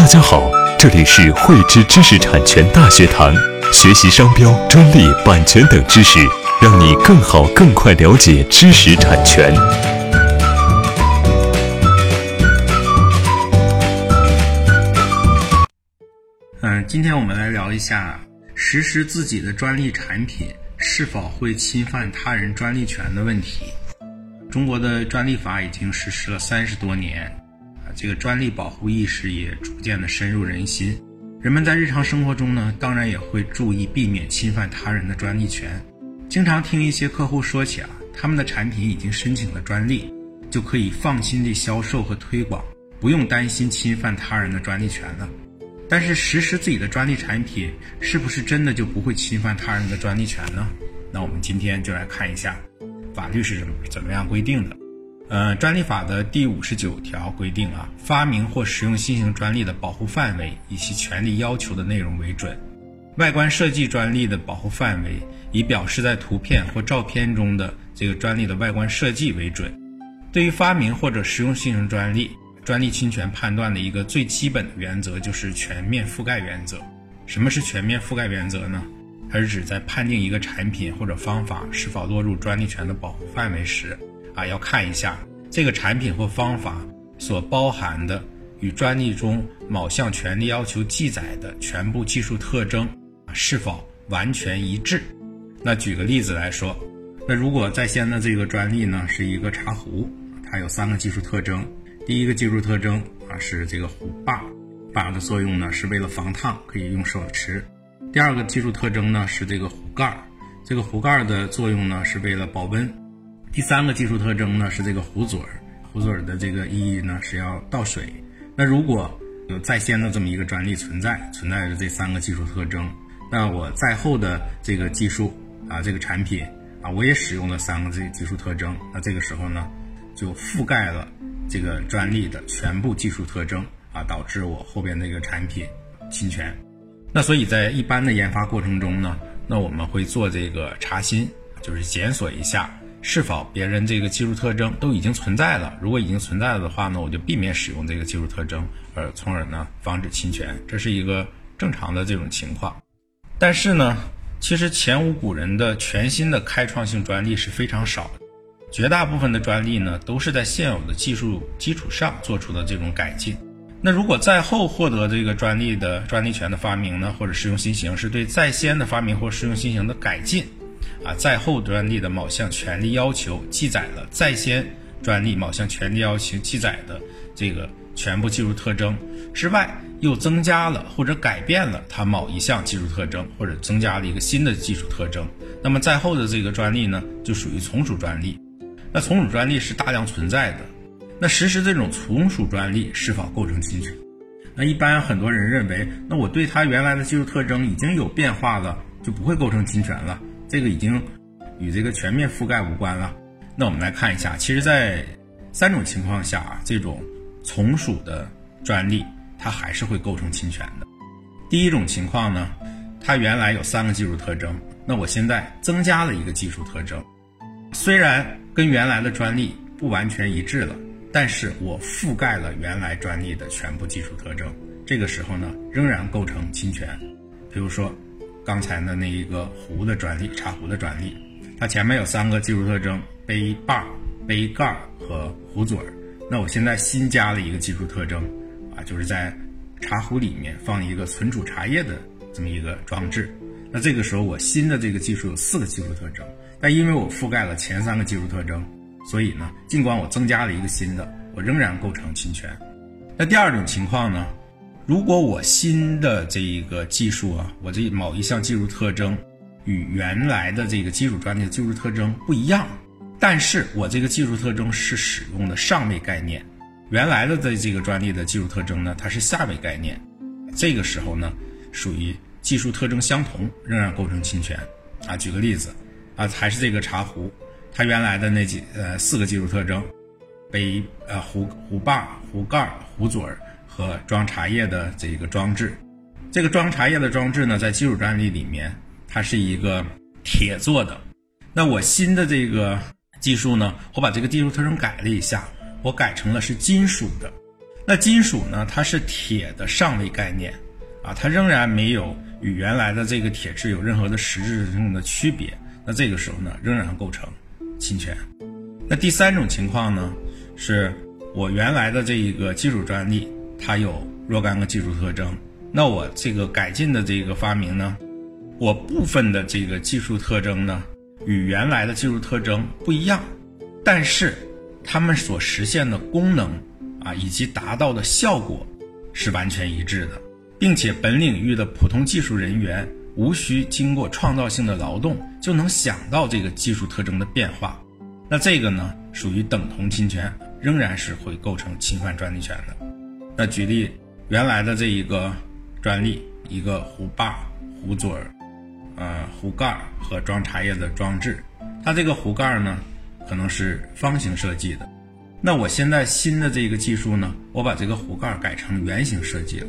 大家好，这里是汇知知识产权大学堂，学习商标、专利、版权等知识，让你更好、更快了解知识产权。嗯，今天我们来聊一下实施自己的专利产品是否会侵犯他人专利权的问题。中国的专利法已经实施了三十多年，这个专利保护意识也逐渐的深入人心。人们在日常生活中呢，当然也会注意避免侵犯他人的专利权。经常听一些客户说起啊，他们的产品已经申请了专利，就可以放心地销售和推广，不用担心侵犯他人的专利权了。但是实施自己的专利产品，是不是真的就不会侵犯他人的专利权呢？那我们今天就来看一下，法律是怎么怎么样规定的。呃，专利法的第五十九条规定啊，发明或使用新型专利的保护范围以其权利要求的内容为准。外观设计专利的保护范围以表示在图片或照片中的这个专利的外观设计为准。对于发明或者实用新型专利，专利侵权判断的一个最基本的原则就是全面覆盖原则。什么是全面覆盖原则呢？它是指在判定一个产品或者方法是否落入专利权的保护范围时，啊，要看一下这个产品或方法所包含的与专利中某项权利要求记载的全部技术特征是否完全一致。那举个例子来说，那如果在先的这个专利呢是一个茶壶，它有三个技术特征。第一个技术特征啊是这个壶把，把的作用呢是为了防烫，可以用手持。第二个技术特征呢是这个壶盖，这个壶盖的作用呢是为了保温。第三个技术特征呢是这个壶嘴儿，壶嘴儿的这个意义呢是要倒水。那如果有在先的这么一个专利存在，存在着这三个技术特征，那我在后的这个技术啊这个产品啊我也使用了三个这技术特征，那这个时候呢就覆盖了。这个专利的全部技术特征啊，导致我后边那个产品侵权。那所以在一般的研发过程中呢，那我们会做这个查新，就是检索一下是否别人这个技术特征都已经存在了。如果已经存在了的话呢，我就避免使用这个技术特征，而从而呢防止侵权。这是一个正常的这种情况。但是呢，其实前无古人的全新的开创性专利是非常少的。绝大部分的专利呢，都是在现有的技术基础上做出的这种改进。那如果在后获得这个专利的专利权的发明呢，或者适用新型，是对在先的发明或适用新型的改进，啊，在后专利的某项权利要求记载了在先专利某项权利要求记载的这个全部技术特征之外，又增加了或者改变了它某一项技术特征，或者增加了一个新的技术特征，那么在后的这个专利呢，就属于从属专利。那从属专利是大量存在的，那实施这种从属专利是否构成侵权？那一般很多人认为，那我对它原来的技术特征已经有变化了，就不会构成侵权了，这个已经与这个全面覆盖无关了。那我们来看一下，其实，在三种情况下啊，这种从属的专利它还是会构成侵权的。第一种情况呢，它原来有三个技术特征，那我现在增加了一个技术特征，虽然。跟原来的专利不完全一致了，但是我覆盖了原来专利的全部技术特征，这个时候呢，仍然构成侵权。比如说，刚才的那一个壶的专利，茶壶的专利，它前面有三个技术特征：杯把、杯盖和壶嘴儿。那我现在新加了一个技术特征，啊，就是在茶壶里面放一个存储茶叶的这么一个装置。那这个时候，我新的这个技术有四个技术特征，但因为我覆盖了前三个技术特征，所以呢，尽管我增加了一个新的，我仍然构成侵权。那第二种情况呢，如果我新的这一个技术啊，我这某一项技术特征与原来的这个基础专利的技术特征不一样，但是我这个技术特征是使用的上位概念，原来的这这个专利的技术特征呢，它是下位概念，这个时候呢，属于。技术特征相同，仍然构成侵权，啊，举个例子，啊，还是这个茶壶，它原来的那几呃四个技术特征，杯呃壶壶把、壶盖、壶嘴儿。和装茶叶的这个装置，这个装茶叶的装置呢，在基础专利里面，它是一个铁做的，那我新的这个技术呢，我把这个技术特征改了一下，我改成了是金属的，那金属呢，它是铁的上位概念，啊，它仍然没有与原来的这个铁质有任何的实质性的区别。那这个时候呢，仍然构成侵权。那第三种情况呢，是我原来的这一个技术专利，它有若干个技术特征，那我这个改进的这个发明呢，我部分的这个技术特征呢，与原来的技术特征不一样，但是它们所实现的功能啊，以及达到的效果是完全一致的，并且本领域的普通技术人员。无需经过创造性的劳动就能想到这个技术特征的变化，那这个呢属于等同侵权，仍然是会构成侵犯专利权的。那举例，原来的这一个专利，一个壶把、壶嘴儿、呃壶盖和装茶叶的装置，它这个壶盖呢可能是方形设计的，那我现在新的这个技术呢，我把这个壶盖改成圆形设计了，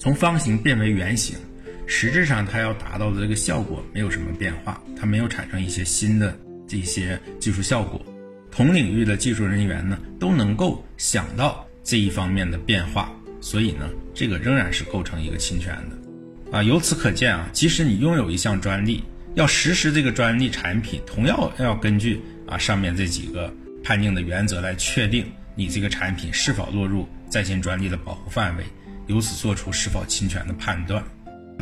从方形变为圆形。实质上，它要达到的这个效果没有什么变化，它没有产生一些新的这些技术效果。同领域的技术人员呢，都能够想到这一方面的变化，所以呢，这个仍然是构成一个侵权的。啊，由此可见啊，即使你拥有一项专利，要实施这个专利产品，同样要根据啊上面这几个判定的原则来确定你这个产品是否落入在线专利的保护范围，由此做出是否侵权的判断。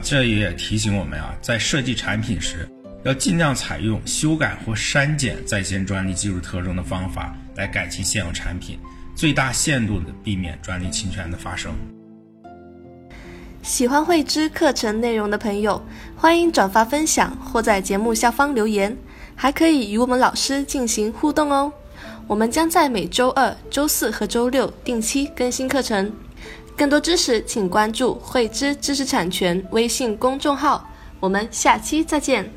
这也提醒我们啊，在设计产品时，要尽量采用修改或删减在线专利技术特征的方法来改进现有产品，最大限度的避免专利侵权的发生。喜欢慧知课程内容的朋友，欢迎转发分享或在节目下方留言，还可以与我们老师进行互动哦。我们将在每周二、周四和周六定期更新课程。更多知识，请关注“慧知知识产权”微信公众号。我们下期再见。